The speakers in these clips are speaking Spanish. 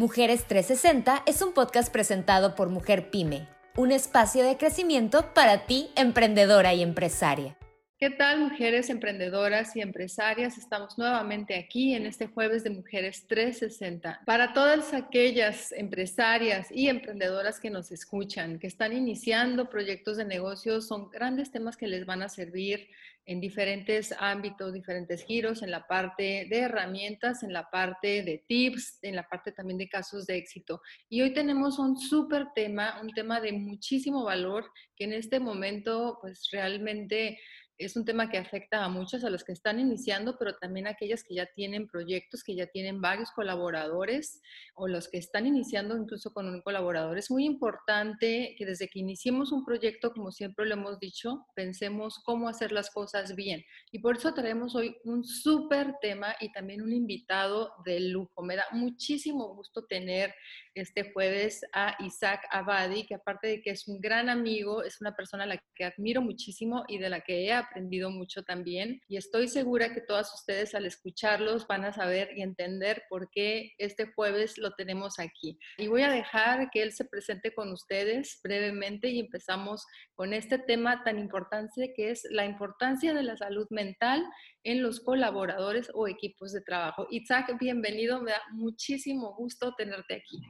Mujeres 360 es un podcast presentado por Mujer Pyme, un espacio de crecimiento para ti, emprendedora y empresaria. ¿Qué tal, mujeres emprendedoras y empresarias? Estamos nuevamente aquí en este jueves de Mujeres 360. Para todas aquellas empresarias y emprendedoras que nos escuchan, que están iniciando proyectos de negocios, son grandes temas que les van a servir en diferentes ámbitos, diferentes giros, en la parte de herramientas, en la parte de tips, en la parte también de casos de éxito. Y hoy tenemos un súper tema, un tema de muchísimo valor que en este momento pues realmente es un tema que afecta a muchas, a los que están iniciando, pero también a aquellas que ya tienen proyectos, que ya tienen varios colaboradores o los que están iniciando incluso con un colaborador. Es muy importante que desde que iniciemos un proyecto, como siempre lo hemos dicho, pensemos cómo hacer las cosas bien. Y por eso traemos hoy un súper tema y también un invitado de lujo. Me da muchísimo gusto tener este jueves a Isaac Abadi, que aparte de que es un gran amigo, es una persona a la que admiro muchísimo y de la que he aprendido mucho también y estoy segura que todas ustedes al escucharlos van a saber y entender por qué este jueves lo tenemos aquí. Y voy a dejar que él se presente con ustedes brevemente y empezamos con este tema tan importante que es la importancia de la salud mental en los colaboradores o equipos de trabajo. Isaac, bienvenido, me da muchísimo gusto tenerte aquí.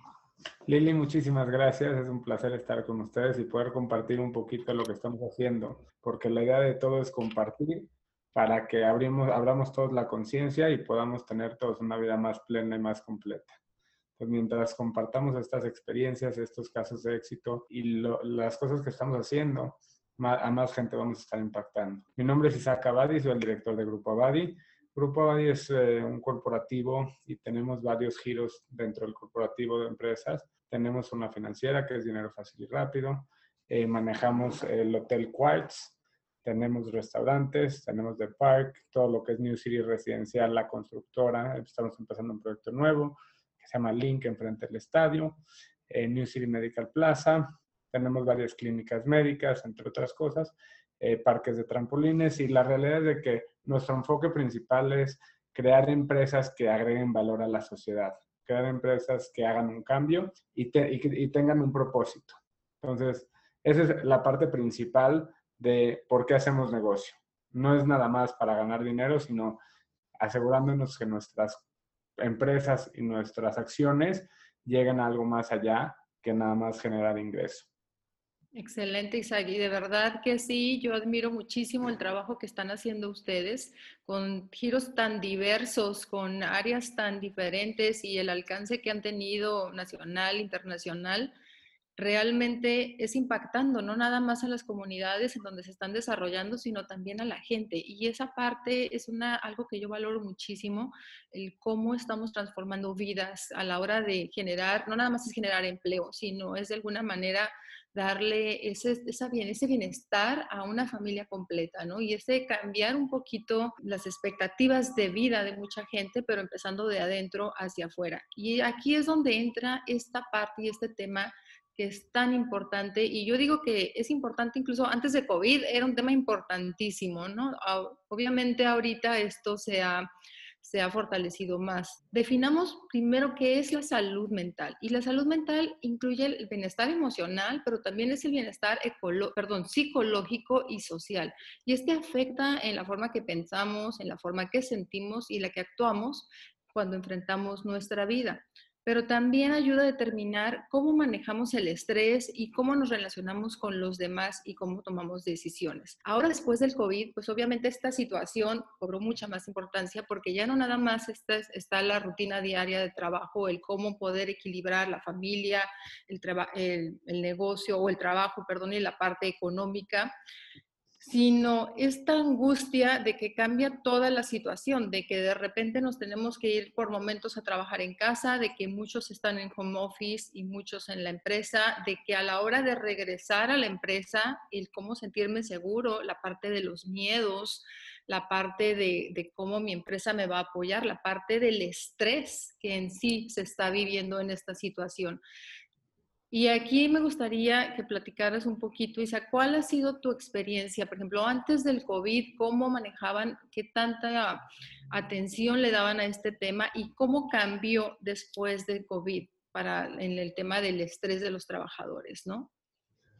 Lili, muchísimas gracias. Es un placer estar con ustedes y poder compartir un poquito lo que estamos haciendo, porque la idea de todo es compartir para que abrimos, abramos todos la conciencia y podamos tener todos una vida más plena y más completa. Pues mientras compartamos estas experiencias, estos casos de éxito y las cosas que estamos haciendo, a más gente vamos a estar impactando. Mi nombre es Isaac Abadi, soy el director de Grupo Abadi. Grupo Abadi es eh, un corporativo y tenemos varios giros dentro del corporativo de empresas. Tenemos una financiera que es dinero fácil y rápido. Eh, manejamos el Hotel Quartz. Tenemos restaurantes, tenemos The Park, todo lo que es New City Residencial, la constructora. Estamos empezando un proyecto nuevo que se llama Link enfrente del estadio. Eh, New City Medical Plaza. Tenemos varias clínicas médicas, entre otras cosas. Parques de trampolines y la realidad es de que nuestro enfoque principal es crear empresas que agreguen valor a la sociedad, crear empresas que hagan un cambio y, tengan un propósito. Entonces, esa es la parte principal de por qué hacemos negocio. No es nada más para ganar dinero, sino asegurándonos que nuestras empresas y nuestras acciones lleguen a algo más allá que nada más generar ingreso. Excelente, Isaac. Y de verdad que sí, yo admiro muchísimo el trabajo que están haciendo ustedes con giros tan diversos, con áreas tan diferentes y el alcance que han tenido nacional, internacional realmente es impactando, no nada más a las comunidades en donde se están desarrollando, sino también a la gente. Y esa parte es una, algo que yo valoro muchísimo, el cómo estamos transformando vidas a la hora de generar, no nada más es generar empleo, sino es de alguna manera darle ese, ese bienestar a una familia completa, ¿no? Y ese cambiar un poquito las expectativas de vida de mucha gente, pero empezando de adentro hacia afuera. Y aquí es donde entra esta parte y este tema que es tan importante. Y yo digo que es importante incluso antes de COVID, era un tema importantísimo, ¿no? Obviamente ahorita esto se ha se ha fortalecido más. Definamos primero qué es la salud mental. Y la salud mental incluye el bienestar emocional, pero también es el bienestar perdón, psicológico y social. Y este afecta en la forma que pensamos, en la forma que sentimos y la que actuamos cuando enfrentamos nuestra vida pero también ayuda a determinar cómo manejamos el estrés y cómo nos relacionamos con los demás y cómo tomamos decisiones. Ahora, después del COVID, pues obviamente esta situación cobró mucha más importancia porque ya no nada más está, está la rutina diaria de trabajo, el cómo poder equilibrar la familia, el, el, el negocio o el trabajo, perdón, y la parte económica, sino esta angustia de que cambia toda la situación, de que de repente nos tenemos que ir por momentos a trabajar en casa, de que muchos están en home office y muchos en la empresa, de que a la hora de regresar a la empresa, el cómo sentirme seguro, la parte de los miedos, la parte de, de cómo mi empresa me va a apoyar, la parte del estrés que en sí se está viviendo en esta situación. Y aquí me gustaría que platicaras un poquito, Isa, ¿cuál ha sido tu experiencia? Por ejemplo, antes del COVID, ¿cómo manejaban, qué tanta atención le daban a este tema y cómo cambió después del COVID? para en el tema del estrés de los trabajadores, ¿no?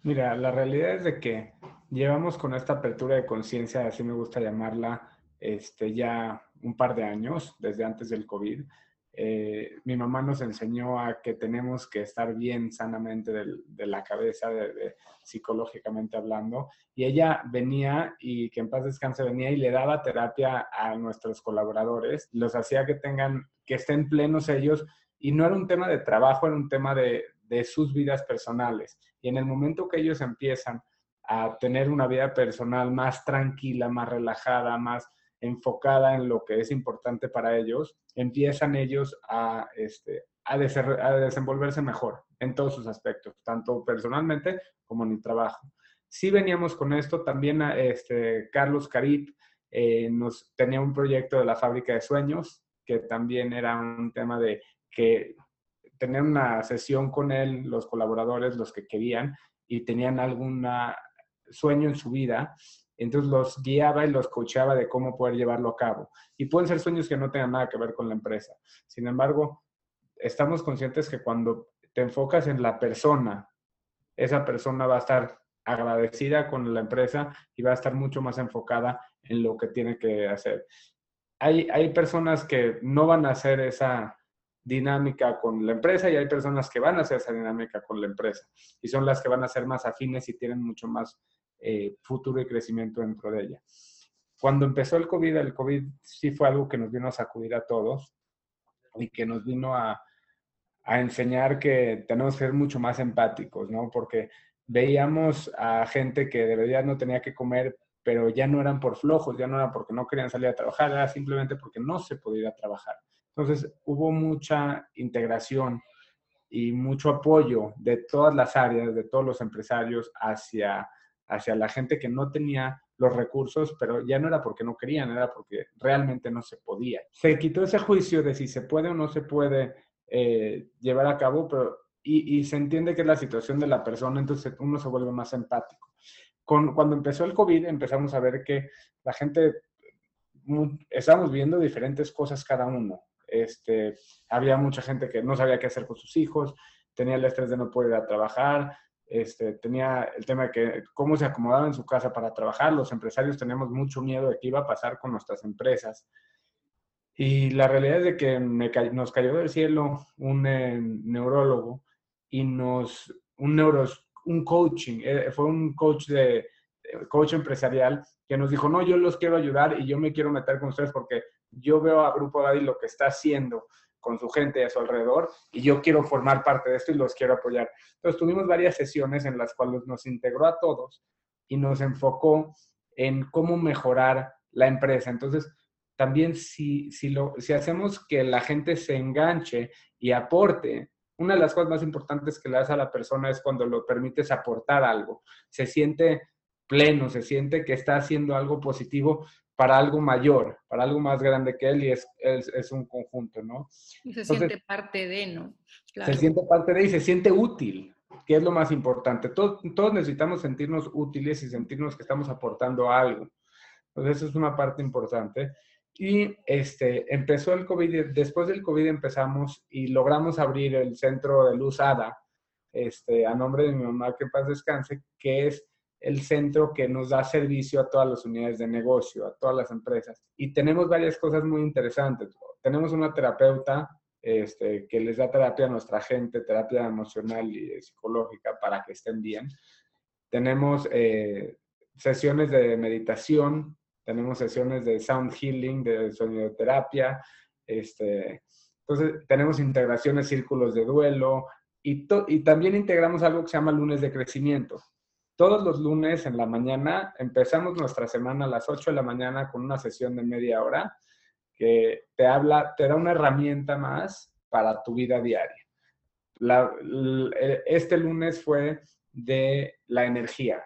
Mira, la realidad es de que llevamos con esta apertura de conciencia, así me gusta llamarla, este, ya un par de años, desde antes del COVID. Eh, mi mamá nos enseñó a que tenemos que estar bien sanamente de, la cabeza, psicológicamente hablando. Y ella venía y que en paz descanse venía y le daba terapia a nuestros colaboradores, los hacía que tengan, que estén plenos ellos. Y no era un tema de trabajo, era un tema de sus vidas personales. Y en el momento que ellos empiezan a tener una vida personal más tranquila, más relajada, más enfocada en lo que es importante para ellos, empiezan ellos a, este, a, desenvolverse mejor en todos sus aspectos, tanto personalmente como en el trabajo. Si veníamos con esto, también este, Carlos Carip eh, nos tenía un proyecto de la fábrica de sueños, que también era un tema de que tener una sesión con él, los colaboradores, los que querían y tenían algún sueño en su vida, entonces los guiaba y los coachaba de cómo poder llevarlo a cabo. Y pueden ser sueños que no tengan nada que ver con la empresa. Sin embargo, estamos conscientes que cuando te enfocas en la persona, esa persona va a estar agradecida con la empresa y va a estar mucho más enfocada en lo que tiene que hacer. Hay, hay personas que no van a hacer esa, dinámica con la empresa y hay personas que van a hacer esa dinámica con la empresa y son las que van a ser más afines y tienen mucho más eh, futuro y crecimiento dentro de ella. Cuando empezó el COVID, el COVID sí fue algo que nos vino a sacudir a todos y que nos vino a, a enseñar que tenemos que ser mucho más empáticos, ¿no? Porque veíamos a gente que de verdad no tenía que comer, pero ya no eran por flojos, ya no era porque no querían salir a trabajar, era simplemente porque no se podía ir a trabajar. Entonces, hubo mucha integración y mucho apoyo de todas las áreas, de todos los empresarios hacia, hacia la gente que no tenía los recursos, pero ya no era porque no querían, era porque realmente no se podía. Se quitó ese juicio de si se puede o no se puede eh, llevar a cabo, pero, y, se entiende que es la situación de la persona, entonces uno se vuelve más empático. Cuando empezó el COVID empezamos a ver que la gente, estamos viendo diferentes cosas cada uno. Este, había mucha gente que no sabía qué hacer con sus hijos, tenía el estrés de no poder ir a trabajar, este, tenía el tema de que cómo se acomodaba en su casa para trabajar. Los empresarios teníamos mucho miedo de qué iba a pasar con nuestras empresas. Y la realidad es de que nos cayó del cielo un eh, neurólogo y nos, un, neuro, un coaching, eh, fue un coach de, coach empresarial que nos dijo, no, yo los quiero ayudar y yo me quiero meter con ustedes porque yo veo a Grupo Daddy lo que está haciendo con su gente a su alrededor y yo quiero formar parte de esto y los quiero apoyar. Entonces tuvimos varias sesiones en las cuales nos integró a todos y nos enfocó en cómo mejorar la empresa. Entonces, también si, si, lo, si hacemos que la gente se enganche y aporte, una de las cosas más importantes que le das a la persona es cuando lo permites aportar algo. Se siente pleno, se siente que está haciendo algo positivo para algo mayor, para algo más grande que él y es, es, un conjunto, ¿no? Y se siente parte de, ¿no? Se siente parte de y se siente útil, que es lo más importante. Todos, todos necesitamos sentirnos útiles y sentirnos que estamos aportando algo. Entonces, eso es una parte importante. Y este, empezó el COVID, después del COVID empezamos y logramos abrir el centro de Luz Ada, este, a nombre de mi mamá, que paz descanse, que es el centro que nos da servicio a todas las unidades de negocio, a todas las empresas. Y tenemos varias cosas muy interesantes. Tenemos una terapeuta este, que les da terapia a nuestra gente, terapia emocional y psicológica para que estén bien. Tenemos eh, sesiones de meditación, tenemos sesiones de sound healing, de sonidoterapia. Este, entonces, tenemos integraciones, círculos de duelo y, y también integramos algo que se llama lunes de crecimiento todos los lunes en la mañana empezamos nuestra semana a las 8 de la mañana con una sesión de media hora que te habla, te da una herramienta más para tu vida diaria. este lunes fue de la energía,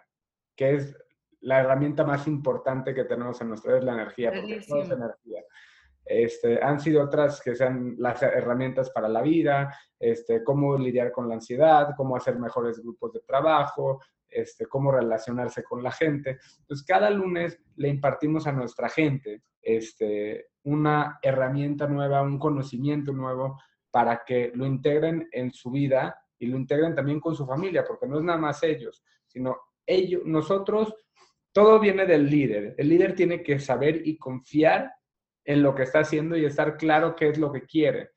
que es la herramienta más importante que tenemos en nuestra vida, es la energía, porque todo es energía. Este, han sido otras que sean las herramientas para la vida, este, cómo lidiar con la ansiedad, cómo hacer mejores grupos de trabajo, este, cómo relacionarse con la gente. Entonces, cada lunes le impartimos a nuestra gente este, una herramienta nueva, un conocimiento nuevo para que lo integren en su vida y lo integren también con su familia, porque no es nada más ellos, sino ellos, nosotros, todo viene del líder. El líder tiene que saber y confiar en lo que está haciendo y estar claro qué es lo que quiere.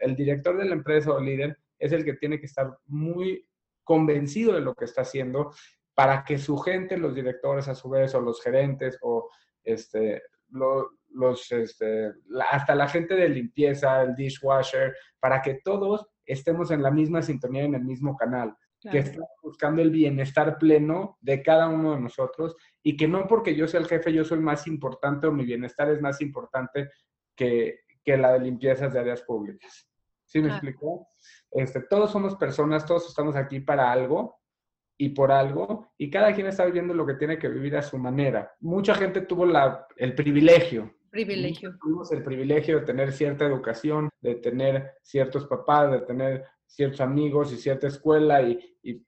el director de la empresa o líder es el que tiene que estar muy convencido de lo que está haciendo para que su gente, los directores a su vez, o los gerentes, o este, los, este, hasta la gente de limpieza, el dishwasher, para que todos estemos en la misma sintonía, en el mismo canal, que estamos buscando el bienestar pleno de cada uno de nosotros y que no porque yo sea el jefe, yo soy más importante o mi bienestar es más importante que, que la de limpiezas de áreas públicas. ¿Sí me explicó? Este, todos somos personas, todos estamos aquí para algo y por algo, y cada quien está viviendo lo que tiene que vivir a su manera. Mucha gente tuvo la, el privilegio. Privilegio. Tuvimos el privilegio de tener cierta educación, de tener ciertos papás, de tener ciertos amigos y cierta escuela, y, y,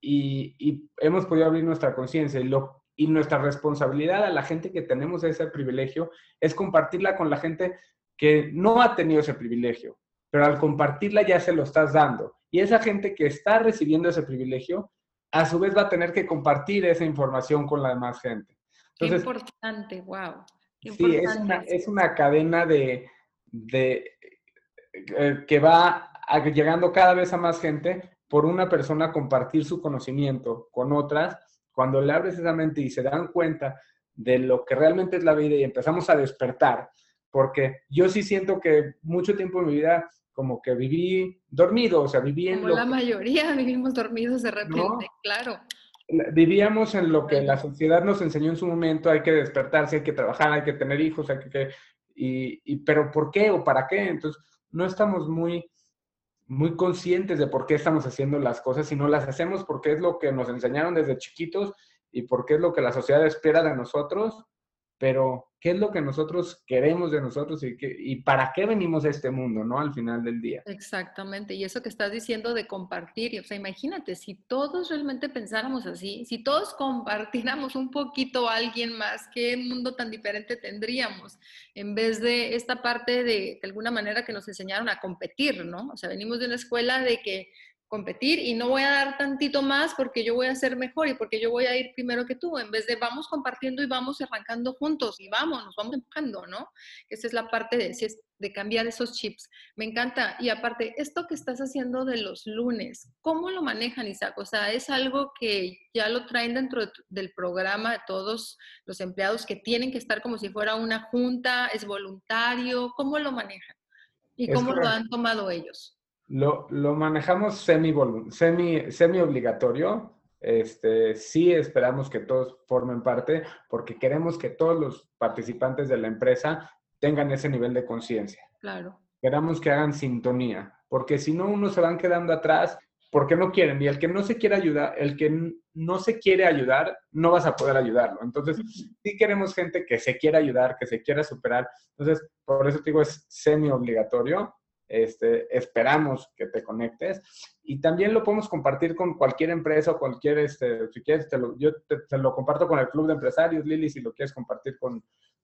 y, hemos podido abrir nuestra conciencia. Y, lo, y nuestra responsabilidad a la gente que tenemos ese privilegio es compartirla con la gente que no ha tenido ese privilegio pero al compartirla ya se lo estás dando. Y esa gente que está recibiendo ese privilegio, a su vez va a tener que compartir esa información con la demás gente. Qué importante, wow. sí, es una, cadena de, eh, que va llegando cada vez a más gente por una persona compartir su conocimiento con otras. Cuando le abres esa mente y se dan cuenta de lo que realmente es la vida y empezamos a despertar, porque yo sí siento que mucho tiempo en mi vida como que viví dormido, o sea, viví en... Como la mayoría vivimos dormidos de repente, claro. Vivíamos en lo que la sociedad nos enseñó en su momento, hay que despertarse, hay que trabajar, hay que tener hijos, hay que... Y, y, pero ¿por qué o para qué? Entonces, no estamos muy, muy conscientes de por qué estamos haciendo las cosas, sino las hacemos porque es lo que nos enseñaron desde chiquitos y porque es lo que la sociedad espera de nosotros pero ¿qué es lo que nosotros queremos de nosotros y, qué, y para qué venimos a este mundo, ¿no? Al final del día. Exactamente, y eso que estás diciendo de compartir, o sea, imagínate, si todos realmente pensáramos así, si todos compartiéramos un poquito a alguien más, ¿qué mundo tan diferente tendríamos? En vez de esta parte de, de alguna manera que nos enseñaron a competir, ¿no? O sea, venimos de una escuela de que competir y no voy a dar tantito más porque yo voy a ser mejor y porque yo voy a ir primero que tú, en vez de vamos compartiendo y vamos arrancando juntos y vamos, nos vamos empujando, ¿no? Esa es la parte de, de cambiar esos chips. Me encanta. Y aparte, esto que estás haciendo de los lunes, ¿cómo lo manejan, Isaac? O sea, es algo que ya lo traen dentro del programa de todos los empleados que tienen que estar como si fuera una junta, es voluntario, ¿cómo lo manejan? ¿Y cómo lo han tomado ellos? Lo, lo manejamos semi, semi, semi obligatorio. Este, sí esperamos que todos formen parte porque queremos que todos los participantes de la empresa tengan ese nivel de conciencia. Claro. Queramos que hagan sintonía, porque si no, unos se van quedando atrás porque no quieren. Y el que no se quiere ayudar, el que no se quiere ayudar, no vas a poder ayudarlo. Entonces, sí queremos gente que se quiera ayudar, que se quiera superar. Entonces, por eso te digo, es semi obligatorio este, esperamos que te conectes. Y también lo podemos compartir con cualquier empresa o cualquier, este, si quieres, te lo, yo te, lo comparto con el Club de Empresarios, Lili, si lo quieres compartir con,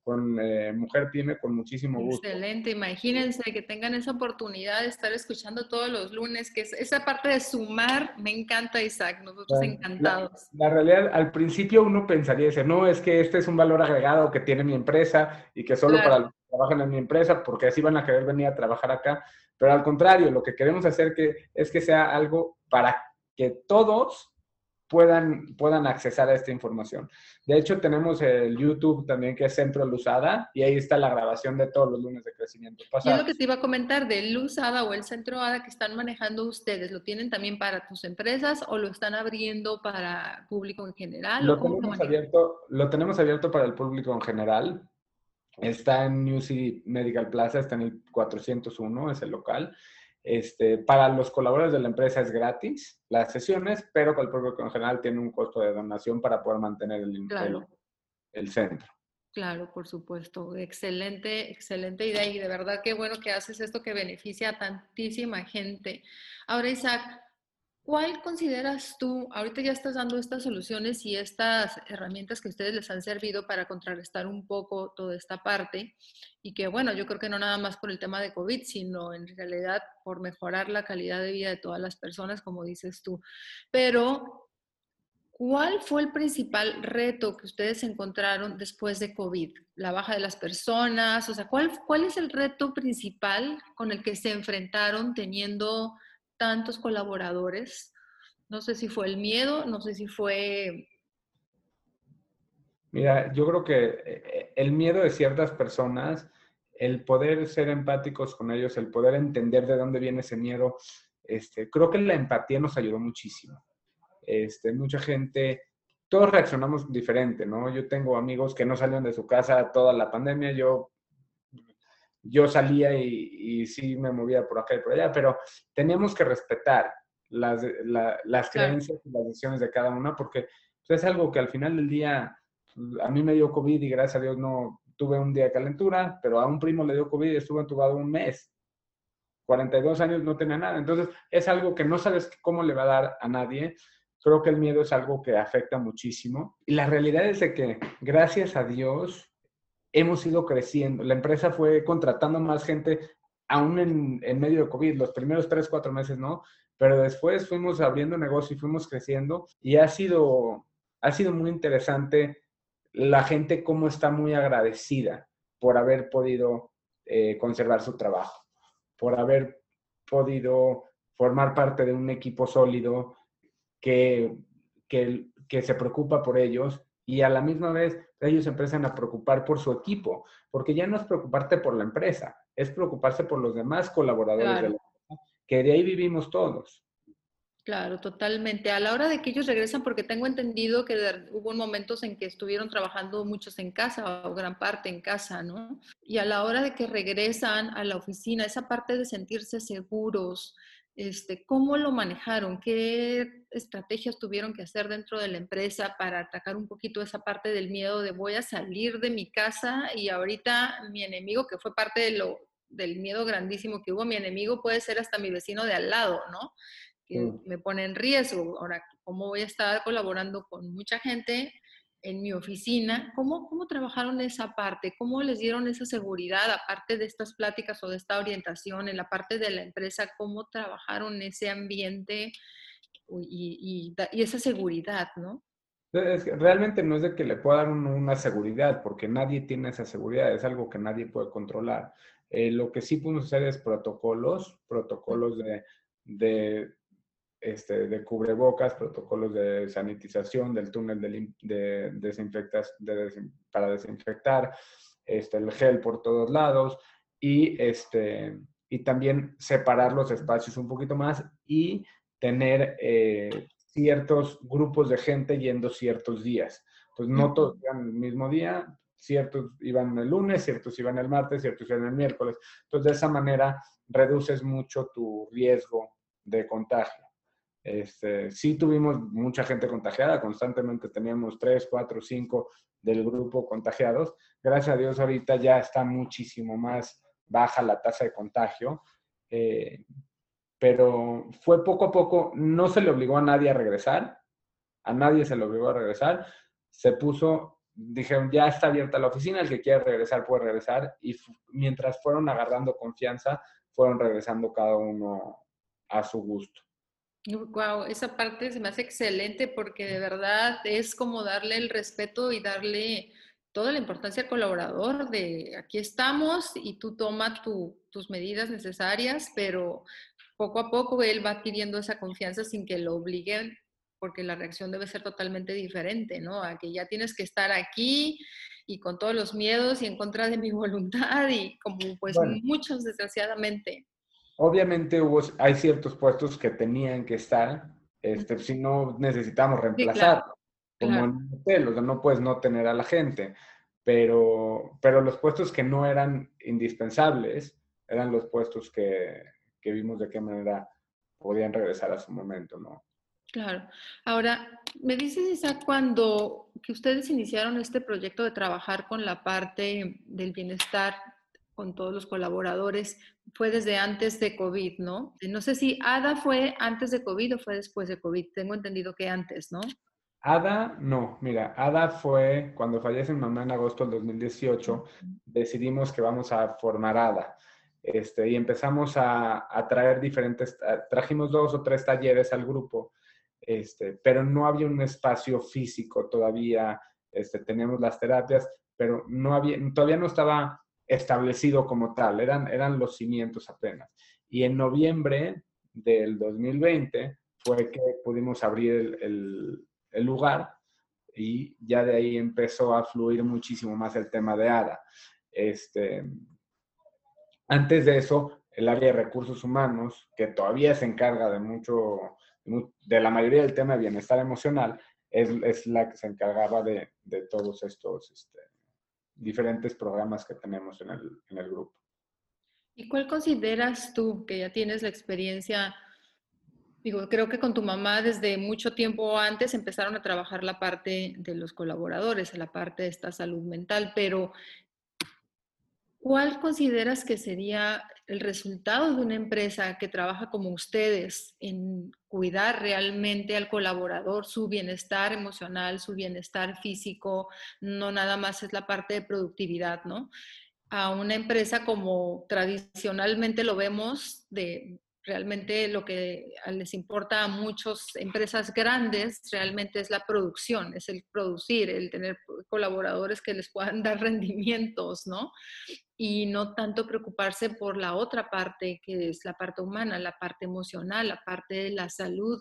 con eh, Mujer Pyme, con muchísimo gusto. Excelente, imagínense que tengan esa oportunidad de estar escuchando todos los lunes, que es esa parte de sumar, me encanta Isaac, nosotros encantados. La, realidad, al principio uno pensaría, dice, no, es que este es un valor agregado que tiene mi empresa y que solo para los que trabajan en mi empresa, porque así van a querer venir a trabajar acá, pero al contrario, lo que queremos hacer que, es que sea algo para que todos puedan, puedan accesar a esta información. De hecho, tenemos el YouTube también que es Centro Luzada y ahí está la grabación de todos los lunes de crecimiento. Y es lo que te iba a comentar del Luzada o el Centro ADA que están manejando ustedes. ¿Lo tienen también para tus empresas o lo están abriendo para público en general? Lo, tenemos, abierto, lo tenemos abierto para el público en general. Está en New City Medical Plaza, está en el 401, es el local. Este, para los colaboradores de la empresa es gratis las sesiones, pero con el público en general tiene un costo de donación para poder mantener el, el, centro. Claro, por supuesto. Excelente, excelente idea y de verdad qué bueno que haces esto que beneficia a tantísima gente. Ahora, Isaac, ¿Cuál consideras tú, ahorita ya estás dando estas soluciones y estas herramientas que ustedes les han servido para contrarrestar un poco toda esta parte? Y que bueno, yo creo que no nada más por el tema de COVID, sino en realidad por mejorar la calidad de vida de todas las personas, como dices tú. Pero, ¿cuál fue el principal reto que ustedes encontraron después de COVID? La baja de las personas, o sea, ¿cuál, cuál es el reto principal con el que se enfrentaron teniendo tantos colaboradores. No sé si fue el miedo, no sé si fue... Mira, yo creo que eh, el miedo de ciertas personas, el poder ser empáticos con ellos, el poder entender de dónde viene ese miedo, este, creo que la empatía nos ayudó muchísimo. Este, mucha gente, todos reaccionamos diferente, ¿no? Yo tengo amigos que no salieron de su casa toda la pandemia, yo yo salía y, sí me movía por acá y por allá, pero teníamos que respetar las, las creencias y las decisiones de cada una porque pues, es algo que al final del día a mí me dio COVID y gracias a Dios no tuve un día de calentura, pero a un primo le dio COVID y estuvo entubado un mes. 42 años no tenía nada. Entonces, es algo que no sabes cómo le va a dar a nadie. Creo que el miedo es algo que afecta muchísimo. Y la realidad es de que, gracias a Dios, hemos ido creciendo. La empresa fue contratando más gente, aún en, medio de COVID, los primeros tres, cuatro meses, ¿no? Pero después fuimos abriendo negocio y fuimos creciendo y ha sido, ha sido muy interesante la gente cómo está muy agradecida por haber podido eh, conservar su trabajo, por haber podido formar parte de un equipo sólido que, que, que se preocupa por ellos y a la misma vez ellos empiezan a preocupar por su equipo, porque ya no es preocuparte por la empresa, es preocuparse por los demás colaboradores de la empresa, que de ahí vivimos todos. Claro, totalmente. A la hora de que ellos regresan, porque tengo entendido que hubo momentos en que estuvieron trabajando muchos en casa o gran parte en casa, ¿no? Y a la hora de que regresan a la oficina, esa parte de sentirse seguros, este, ¿Cómo lo manejaron? ¿Qué estrategias tuvieron que hacer dentro de la empresa para atacar un poquito esa parte del miedo de voy a salir de mi casa y ahorita mi enemigo, que fue parte de lo, del miedo grandísimo que hubo, mi enemigo puede ser hasta mi vecino de al lado, ¿no? Que mm. me pone en riesgo. Ahora, ¿cómo voy a estar colaborando con mucha gente en mi oficina, ¿cómo, ¿cómo trabajaron esa parte? ¿Cómo les dieron esa seguridad, aparte de estas pláticas o de esta orientación en la parte de la empresa? ¿Cómo trabajaron ese ambiente y, y, esa seguridad, no? realmente no es de que le pueda dar una seguridad, porque nadie tiene esa seguridad, es algo que nadie puede controlar. Eh, lo que sí podemos hacer es protocolos, protocolos de, de este, de cubrebocas, protocolos de sanitización del túnel de, de, desinfectas, para desinfectar, este, el gel por todos lados y, este, y también separar los espacios un poquito más y tener eh, ciertos grupos de gente yendo ciertos días. Entonces, no todos iban el mismo día, ciertos iban el lunes, ciertos iban el martes, ciertos iban el miércoles. Entonces, de esa manera reduces mucho tu riesgo de contagio. Este, sí tuvimos mucha gente contagiada, constantemente teníamos 3, 4, 5 del grupo contagiados. Gracias a Dios ahorita ya está muchísimo más baja la tasa de contagio, eh, pero fue poco a poco, no se le obligó a nadie a regresar, a nadie se le obligó a regresar, se puso, dijeron, ya está abierta la oficina, el que quiera regresar puede regresar, y mientras fueron agarrando confianza, fueron regresando cada uno a su gusto. Wow, esa parte se me hace excelente porque de verdad es como darle el respeto y darle toda la importancia al colaborador de aquí estamos y tú toma tus medidas necesarias, pero poco a poco él va adquiriendo esa confianza sin que lo obliguen, porque la reacción debe ser totalmente diferente, ¿no? A que ya tienes que estar aquí y con todos los miedos y en contra de mi voluntad y como pues muchos desgraciadamente. Obviamente hubo, hay ciertos puestos que tenían que estar, este, si no necesitamos reemplazar, como en un hotel, o sea, no puedes no tener a la gente, pero, pero los puestos que no eran indispensables eran los puestos que, que vimos de qué manera podían regresar a su momento, ¿no? Claro. Ahora, me dices, Isaac, cuando que ustedes iniciaron este proyecto de trabajar con la parte del bienestar con todos los colaboradores fue desde antes de COVID, ¿no? No sé si ADA fue antes de COVID o fue después de COVID. Tengo entendido que antes, ¿no? ADA, no, mira, ADA fue cuando fallece mi mamá en agosto del 2018, decidimos que vamos a formar ADA. Este, y empezamos a, traer diferentes, trajimos dos o tres talleres al grupo, este, pero no había un espacio físico todavía, este, teníamos las terapias, pero no había, todavía no estaba establecido como tal, eran, eran los cimientos apenas. Y en noviembre del 2020 fue que pudimos abrir el, el lugar y ya de ahí empezó a fluir muchísimo más el tema de ADA. Este, antes de eso, el área de recursos humanos, que todavía se encarga de mucho, de la mayoría del tema de bienestar emocional, es, es la que se encargaba de, de todos estos este, diferentes programas que tenemos en el, en el grupo. ¿Y cuál consideras tú, que ya tienes la experiencia Digo, creo que con tu mamá desde mucho tiempo antes empezaron a trabajar la parte de los colaboradores, la parte de esta salud mental, pero ¿cuál consideras que sería el resultado de una empresa que trabaja como ustedes en cuidar realmente al colaborador, su bienestar emocional, su bienestar físico, no nada más es la parte de productividad, ¿no? A una empresa como tradicionalmente lo vemos de Realmente lo que les importa a muchas empresas grandes realmente es la producción, es el producir, el tener colaboradores que les puedan dar rendimientos, ¿no? Y no tanto preocuparse por la otra parte, que es la parte humana, la parte emocional, la parte de la salud,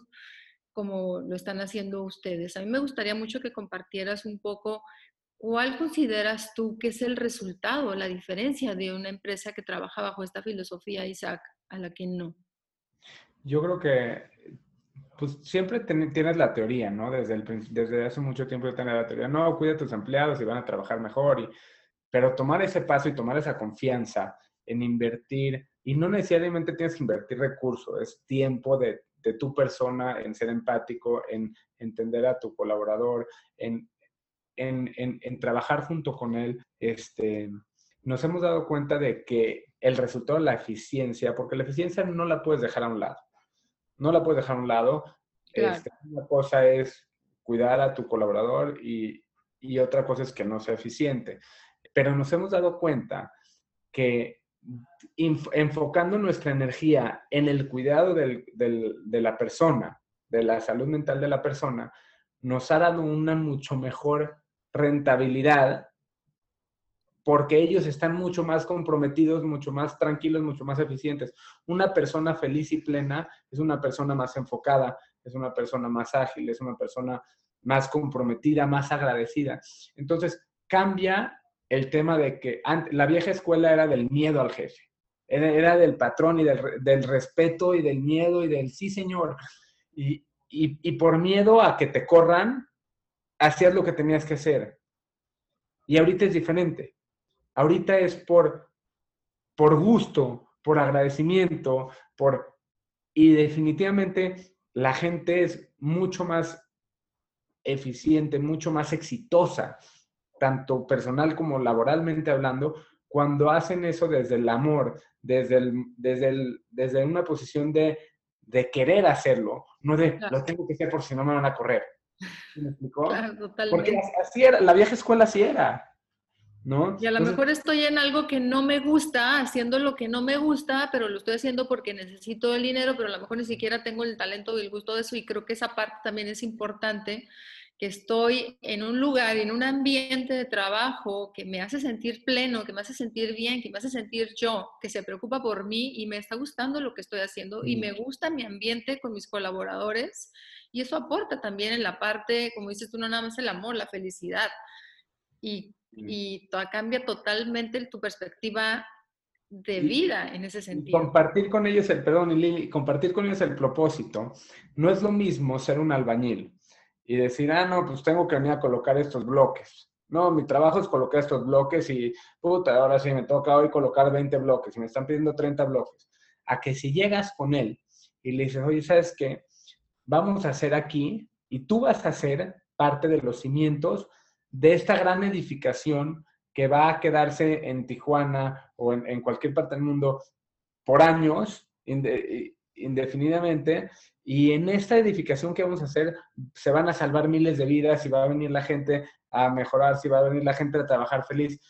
como lo están haciendo ustedes. A mí me gustaría mucho que compartieras un poco ¿Cuál consideras tú que es el resultado, la diferencia de una empresa que trabaja bajo esta filosofía, Isaac, a la que no? Yo creo que pues siempre tienes la teoría, ¿no? Desde, el, desde hace mucho tiempo yo tenía la teoría, no, cuida a tus empleados y van a trabajar mejor, y, pero tomar ese paso y tomar esa confianza en invertir, y no necesariamente tienes que invertir recursos, es tiempo de, de tu persona en ser empático, en entender a tu colaborador, en, en, en, en trabajar junto con él, este, nos hemos dado cuenta de que el resultado de la eficiencia, porque la eficiencia no la puedes dejar a un lado no la puedes dejar a un lado. Este, una cosa es cuidar a tu colaborador y, otra cosa es que no sea eficiente. Pero nos hemos dado cuenta que enfocando nuestra energía en el cuidado de la persona, de la salud mental de la persona, nos ha dado una mucho mejor rentabilidad porque ellos están mucho más comprometidos, mucho más tranquilos, mucho más eficientes. Una persona feliz y plena es una persona más enfocada, es una persona más ágil, es una persona más comprometida, más agradecida. Entonces, cambia el tema de que la vieja escuela era del miedo al jefe, era, del patrón y del, respeto y del miedo y del sí, señor. Y, y por miedo a que te corran, hacías lo que tenías que hacer. Y ahorita es diferente Ahorita es por, por gusto, por agradecimiento, por... Y definitivamente la gente es mucho más eficiente, mucho más exitosa, tanto personal como laboralmente hablando, cuando hacen eso desde el amor, desde, el, desde, el, desde una posición de, de querer hacerlo, no de lo tengo que hacer por si no me van a correr. ¿Me explicó? Porque así era, la vieja escuela así era. Y a lo mejor estoy en algo que no me gusta, haciendo lo que no me gusta, pero lo estoy haciendo porque necesito el dinero, pero a lo mejor ni siquiera tengo el talento y el gusto de eso y creo que esa parte también es importante, que estoy en un lugar, en un ambiente de trabajo que me hace sentir pleno, que me hace sentir bien, que me hace sentir yo, que se preocupa por mí y me está gustando lo que estoy haciendo y me gusta mi ambiente con mis colaboradores y eso aporta también en la parte, como dices tú, no nada más el amor, la felicidad. Y y cambia totalmente tu perspectiva de vida en ese sentido. Compartir con ellos el, perdón, Lili, compartir con ellos el propósito. No es lo mismo ser un albañil y decir, ah, no, pues tengo que venir a colocar estos bloques. No, mi trabajo es colocar estos bloques y, puta, ahora sí me toca hoy colocar 20 bloques y me están pidiendo 30 bloques. A que si llegas con él y le dices, oye, ¿sabes qué? Vamos a hacer aquí y tú vas a ser parte de los cimientos de esta gran edificación que va a quedarse en Tijuana o en, cualquier parte del mundo por años, indefinidamente, y en esta edificación que vamos a hacer se van a salvar miles de vidas y va a venir la gente a mejorar, si va a venir la gente a trabajar feliz.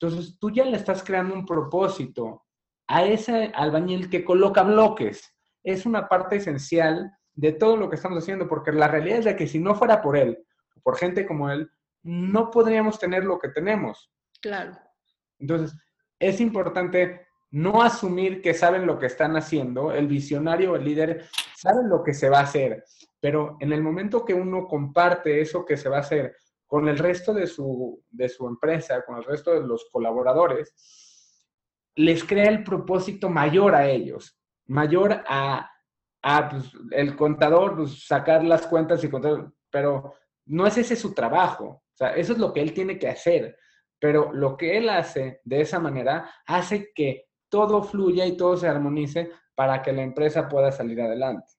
Entonces, tú ya le estás creando un propósito a ese albañil que coloca bloques. Es una parte esencial de todo lo que estamos haciendo, porque la realidad es de que si no fuera por él, por gente como él, no podríamos tener lo que tenemos. Claro. Entonces, es importante no asumir que saben lo que están haciendo. El visionario, el líder, sabe lo que se va a hacer, pero en el momento que uno comparte eso que se va a hacer con el resto de su, de su empresa, con el resto de los colaboradores, les crea el propósito mayor a ellos, mayor a, a pues, el contador, pues, sacar las cuentas y contar, pero no es ese su trabajo, sea, eso es lo que él tiene que hacer, pero lo que él hace de esa manera hace que todo fluya y todo se armonice para que la empresa pueda salir adelante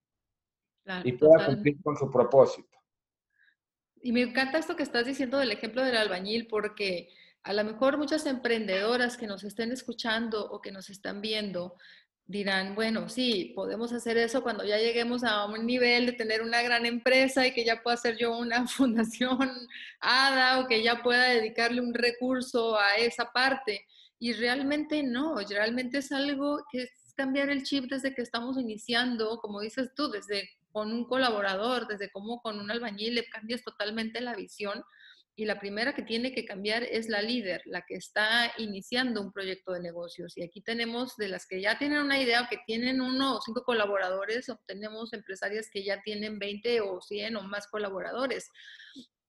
y pueda cumplir con su propósito. Y me encanta esto que estás diciendo del ejemplo del albañil, porque a lo mejor muchas emprendedoras que nos estén escuchando o que nos están viendo dirán, bueno, sí, podemos hacer eso cuando ya lleguemos a un nivel de tener una gran empresa y que ya pueda hacer yo una fundación ADA o que ya pueda dedicarle un recurso a esa parte. Y realmente no, realmente es algo que es cambiar el chip desde que estamos iniciando, como dices tú, desde con un colaborador, desde cómo con un albañil le cambias totalmente la visión y la primera que tiene que cambiar es la líder, la que está iniciando un proyecto de negocios. Y aquí tenemos de las que ya tienen una idea, que tienen uno o cinco colaboradores, o tenemos empresarias que ya tienen 20 o 100 o más colaboradores.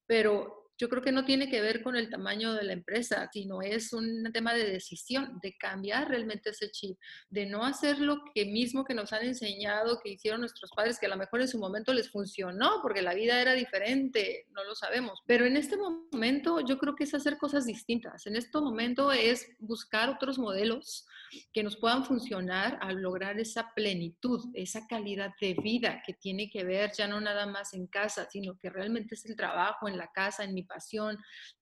Pero yo creo que no tiene que ver con el tamaño de la empresa, sino es un tema de decisión, de cambiar realmente ese chip, de no hacer lo que mismo que nos han enseñado, que hicieron nuestros padres, que a lo mejor en su momento les funcionó, porque la vida era diferente, no lo sabemos. Pero en este momento yo creo que es hacer cosas distintas. En este momento es buscar otros modelos que nos puedan funcionar al lograr esa plenitud, esa calidad de vida que tiene que ver ya no nada más en casa, sino que realmente es el trabajo en la casa, en mi pasión,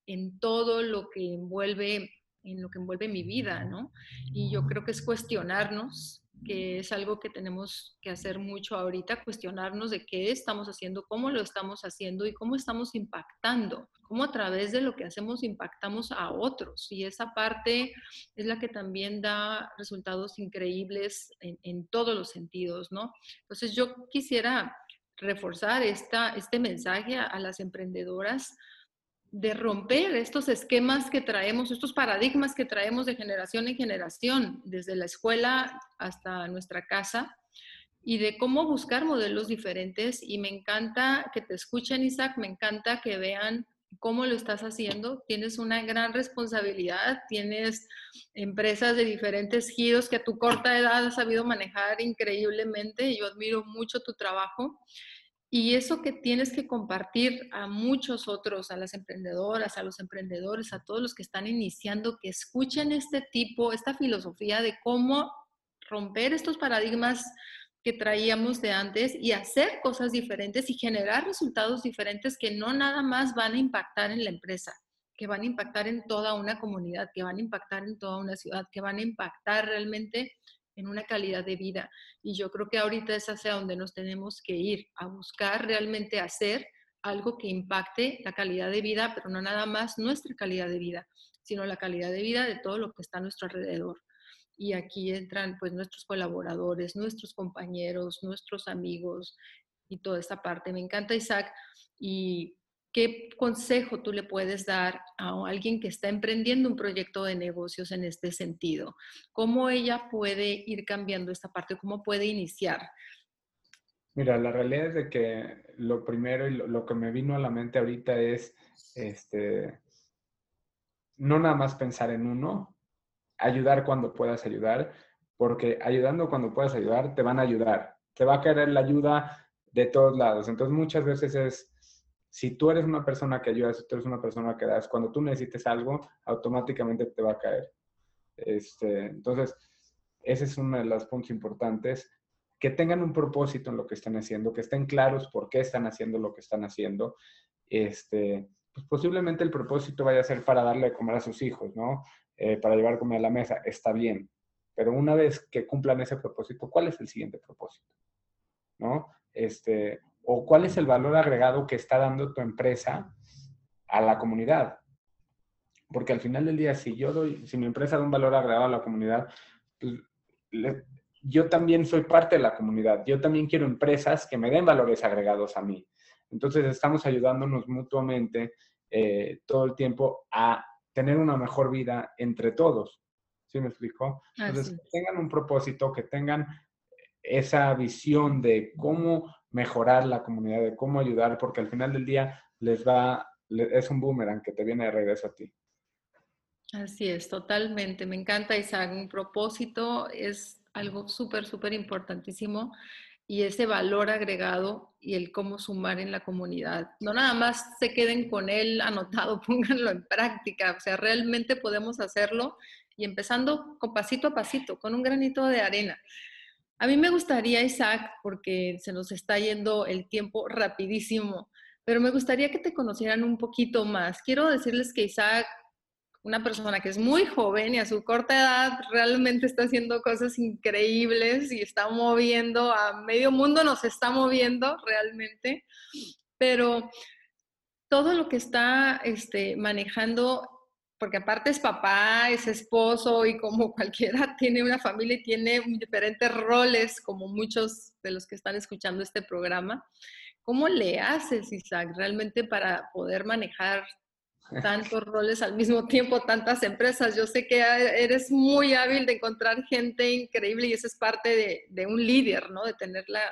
en todo lo que envuelve en lo que envuelve mi vida, ¿no? Y yo creo que es cuestionarnos que es algo que tenemos que hacer mucho ahorita, cuestionarnos de qué estamos haciendo, cómo lo estamos haciendo y cómo estamos impactando, cómo a través de lo que hacemos impactamos a otros. Y esa parte es la que también da resultados increíbles en, todos los sentidos, ¿no? Entonces yo quisiera reforzar esta, este mensaje a las emprendedoras de romper estos esquemas que traemos, estos paradigmas que traemos de generación en generación, desde la escuela hasta nuestra casa, y de cómo buscar modelos diferentes. Y me encanta que te escuchen, Isaac, me encanta que vean cómo lo estás haciendo. Tienes una gran responsabilidad, tienes empresas de diferentes giros que a tu corta edad has sabido manejar increíblemente. Yo admiro mucho tu trabajo. Y eso que tienes que compartir a muchos otros, a las emprendedoras, a los emprendedores, a todos los que están iniciando, que escuchen este tipo, esta filosofía de cómo romper estos paradigmas que traíamos de antes y hacer cosas diferentes y generar resultados diferentes que no nada más van a impactar en la empresa, que van a impactar en toda una comunidad, que van a impactar en toda una ciudad, que van a impactar realmente en una calidad de vida. Y yo creo que ahorita es hacia donde nos tenemos que ir, a buscar realmente hacer algo que impacte la calidad de vida, pero no nada más nuestra calidad de vida, sino la calidad de vida de todo lo que está a nuestro alrededor. Y aquí entran pues nuestros colaboradores, nuestros compañeros, nuestros amigos y toda esta parte. Me encanta Isaac y ¿Qué consejo tú le puedes dar a alguien que está emprendiendo un proyecto de negocios en este sentido? ¿Cómo ella puede ir cambiando esta parte? ¿Cómo puede iniciar? Mira, la realidad es de que lo primero y lo, que me vino a la mente ahorita es, este, no nada más pensar en uno, ayudar cuando puedas ayudar, porque ayudando cuando puedas ayudar, te van a ayudar. Te va a querer la ayuda de todos lados. Entonces muchas veces es si tú eres una persona que ayuda, si tú eres una persona que das, cuando tú necesites algo, automáticamente te va a caer. Este, entonces, ese es uno de los puntos importantes. Que tengan un propósito en lo que están haciendo, que estén claros por qué están haciendo lo que están haciendo. Este, pues posiblemente el propósito vaya a ser para darle de comer a sus hijos, ¿no? eh, para llevar comida a la mesa, está bien. Pero una vez que cumplan ese propósito, ¿cuál es el siguiente propósito? ¿No? Este, o cuál es el valor agregado que está dando tu empresa a la comunidad. Porque al final del día, si yo doy, si mi empresa da un valor agregado a la comunidad, pues, yo también soy parte de la comunidad. Yo también quiero empresas que me den valores agregados a mí. Entonces estamos ayudándonos mutuamente eh, todo el tiempo a tener una mejor vida entre todos. ¿Sí me explico? Entonces, que tengan un propósito, que tengan esa visión de cómo mejorar la comunidad, de cómo ayudar, porque al final del día les va, es un boomerang que te viene de regreso a ti. Así es, totalmente. Me encanta, Isaac. Un propósito es algo súper, súper importantísimo y ese valor agregado y el cómo sumar en la comunidad. No nada más se queden con él anotado, pónganlo en práctica. O sea, realmente podemos hacerlo y empezando con pasito a pasito, con un granito de arena. A mí me gustaría, Isaac, porque se nos está yendo el tiempo rapidísimo, pero me gustaría que te conocieran un poquito más. Quiero decirles que Isaac, una persona que es muy joven y a su corta edad realmente está haciendo cosas increíbles y está moviendo a medio mundo, nos está moviendo realmente, pero todo lo que está este, manejando porque aparte es papá, es esposo y como cualquiera tiene una familia y tiene diferentes roles, como muchos de los que están escuchando este programa. ¿Cómo le haces, Isaac, realmente para poder manejar tantos roles al mismo tiempo, tantas empresas? Yo sé que eres muy hábil de encontrar gente increíble y eso es parte de, de un líder, ¿no? De tener la,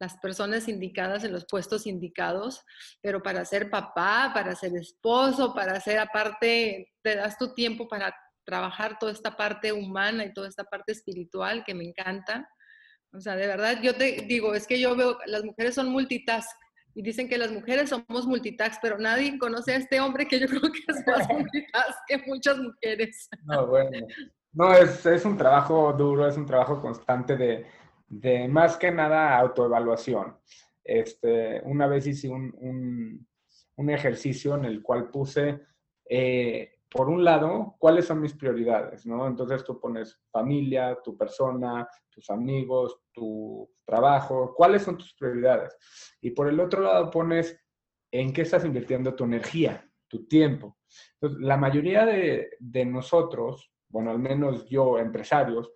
las personas indicadas en los puestos indicados, pero para ser papá, para ser esposo, para ser aparte, te das tu tiempo para trabajar toda esta parte humana y toda esta parte espiritual que me encanta. O sea, de verdad, yo te digo, es que yo veo, las mujeres son multitask y dicen que las mujeres somos multitask, pero nadie conoce a este hombre que yo creo que es más multitask que muchas mujeres. No, bueno. No, es, es un trabajo duro, es un trabajo constante de, de más que nada autoevaluación. Este, una vez hice un, ejercicio en el cual puse, eh, por un lado, cuáles son mis prioridades, ¿no? Entonces tú pones familia, tu persona, tus amigos, tu trabajo, cuáles son tus prioridades. Y por el otro lado pones en qué estás invirtiendo tu energía, tu tiempo. La mayoría de, de nosotros, bueno, al menos yo, empresarios,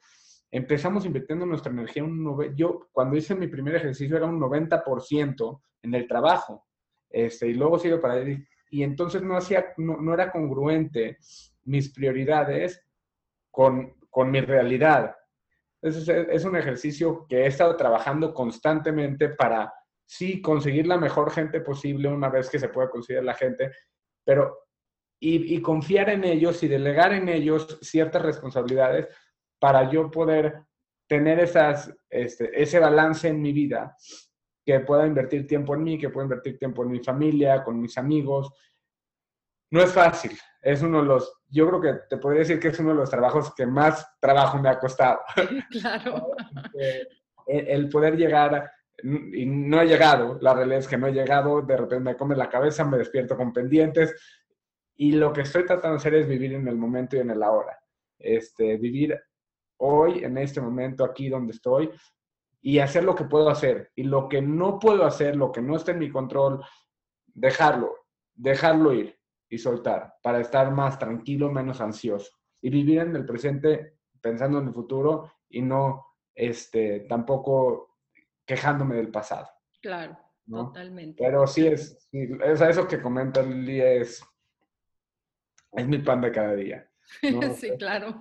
empezamos invirtiendo nuestra energía. Un yo cuando hice mi primer ejercicio era un 90% en el trabajo. Este, y luego sigo para. Y entonces no, hacía, no, era congruente mis prioridades con, con mi realidad. Es, es un ejercicio que he estado trabajando constantemente para, sí, conseguir la mejor gente posible una vez que se pueda conseguir la gente, pero y, y, confiar en ellos y delegar en ellos ciertas responsabilidades para yo poder tener esas, este, ese balance en mi vida, que pueda invertir tiempo en mí, que pueda invertir tiempo en mi familia, con mis amigos. No es fácil, es uno de los, yo creo que te podría decir que es uno de los trabajos que más trabajo me ha costado. Claro. el, poder llegar, y no he llegado, la realidad es que no he llegado, de repente me come la cabeza, me despierto con pendientes, y lo que estoy tratando de hacer es vivir en el momento y en el ahora. Este, vivir hoy, en este momento, aquí donde estoy, y hacer lo que puedo hacer. Y lo que no puedo hacer, lo que no está en mi control, dejarlo, dejarlo ir y soltar para estar más tranquilo, menos ansioso. Y vivir en el presente pensando en el futuro y no este, tampoco quejándome del pasado. Claro, totalmente. Pero sí es, es eso que comenta Lili, es, es mi pan de cada día. sí, claro.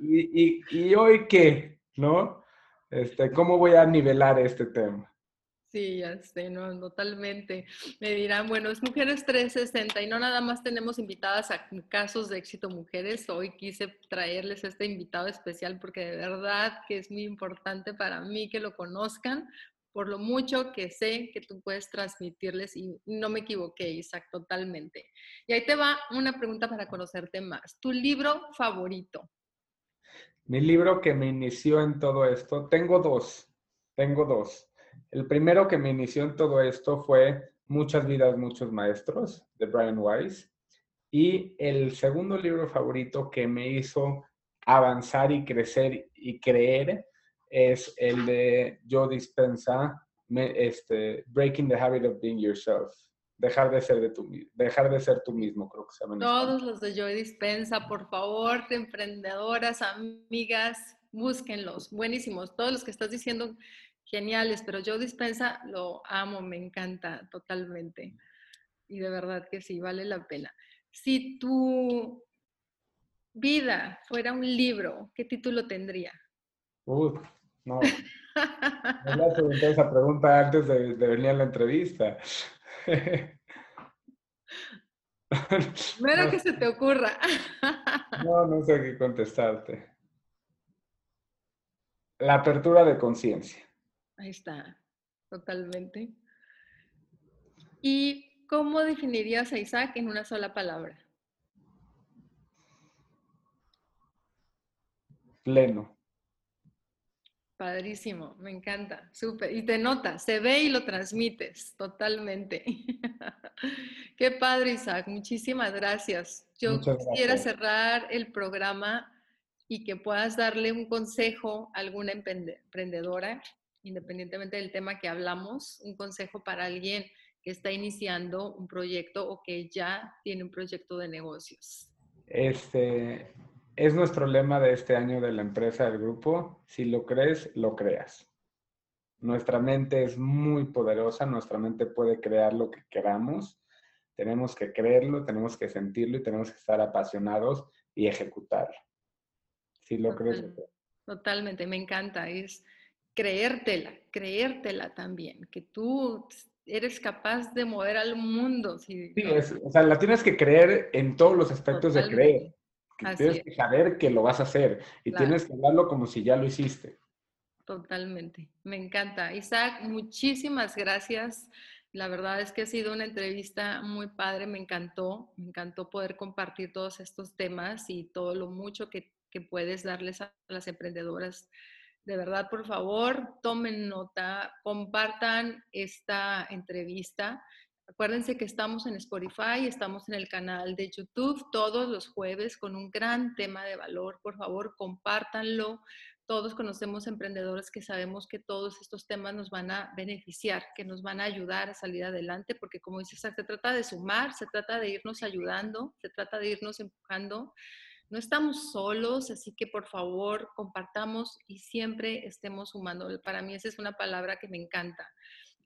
y, y, hoy qué? ¿No? Este, ¿Cómo voy a nivelar este tema? Sí, ya sé, no, totalmente. Me dirán, bueno, es Mujeres 360 y no nada más tenemos invitadas a casos de éxito mujeres. Hoy quise traerles este invitado especial porque de verdad que es muy importante para mí que lo conozcan por lo mucho que sé que tú puedes transmitirles y no me equivoqué, Isaac, totalmente. Y ahí te va una pregunta para conocerte más. ¿Tu libro favorito? Mi libro que me inició en todo esto, tengo dos, tengo dos. El primero que me inició en todo esto fue Muchas vidas, muchos maestros, de Brian Weiss. Y el segundo libro favorito que me hizo avanzar y crecer y creer es el de Joe Dispensa, este, Breaking the Habit of Being Yourself. Dejar de ser de tu, dejar de ser tú mismo, creo que se llama. Todos los de Joy Dispensa, por favor, emprendedoras, amigas, búsquenlos, buenísimos. Todos los que estás diciendo, geniales, pero Joe Dispensa lo amo, me encanta totalmente. Y de verdad que sí, vale la pena. Si tu vida fuera un libro, ¿qué título tendría? No. Me la pregunté esa pregunta antes de, venir a la entrevista. Mira que se te ocurra. No, no sé qué contestarte. La apertura de conciencia. Ahí está, totalmente. ¿Y cómo definirías a Isaac en una sola palabra? Pleno. Padrísimo, me encanta, súper. Y te nota, se ve y lo transmites totalmente. Qué padre, Isaac, muchísimas gracias. Yo quisiera cerrar el programa y que puedas darle un consejo a alguna emprendedora, independientemente del tema que hablamos, un consejo para alguien que está iniciando un proyecto o que ya tiene un proyecto de negocios. Este es nuestro lema de este año de la empresa del grupo. Si lo crees, lo creas. Nuestra mente es muy poderosa, nuestra mente puede crear lo que queramos. Tenemos que creerlo, tenemos que sentirlo y tenemos que estar apasionados y ejecutarlo lo Totalmente, me encanta. Es creértela, creértela también, que tú eres capaz de mover al mundo. Sí, o sea, la tienes que creer en todos los aspectos de creer. Tienes que saber que lo vas a hacer y tienes que hablarlo como si ya lo hiciste. Totalmente, me encanta. Isaac, muchísimas gracias. La verdad es que ha sido una entrevista muy padre, me encantó, me encantó poder compartir todos estos temas y todo lo mucho que que puedes darles a las emprendedoras. De verdad, por favor, tomen nota, compartan esta entrevista. Acuérdense que estamos en Spotify, estamos en el canal de YouTube todos los jueves con un gran tema de valor. Por favor, compártanlo. Todos conocemos emprendedores que sabemos que todos estos temas nos van a beneficiar, que nos van a ayudar a salir adelante, porque como dice se trata de sumar, se trata de irnos ayudando, se trata de irnos empujando no estamos solos, así que por favor compartamos y siempre estemos sumando. Para mí esa es una palabra que me encanta.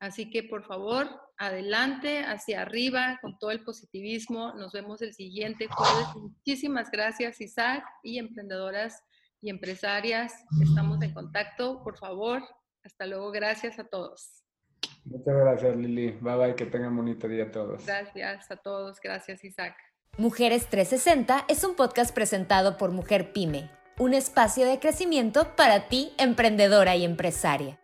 Así que por favor, adelante, hacia arriba, con todo el positivismo. Nos vemos el siguiente jueves. Muchísimas gracias, Isaac, y emprendedoras y empresarias. Estamos en contacto, por favor. Hasta luego, gracias a todos. Muchas gracias, Lili. Bye bye, que tengan bonito día a todos. Gracias a todos, gracias, Isaac. Mujeres 360 es un podcast presentado por Mujer Pyme, un espacio de crecimiento para ti, emprendedora y empresaria.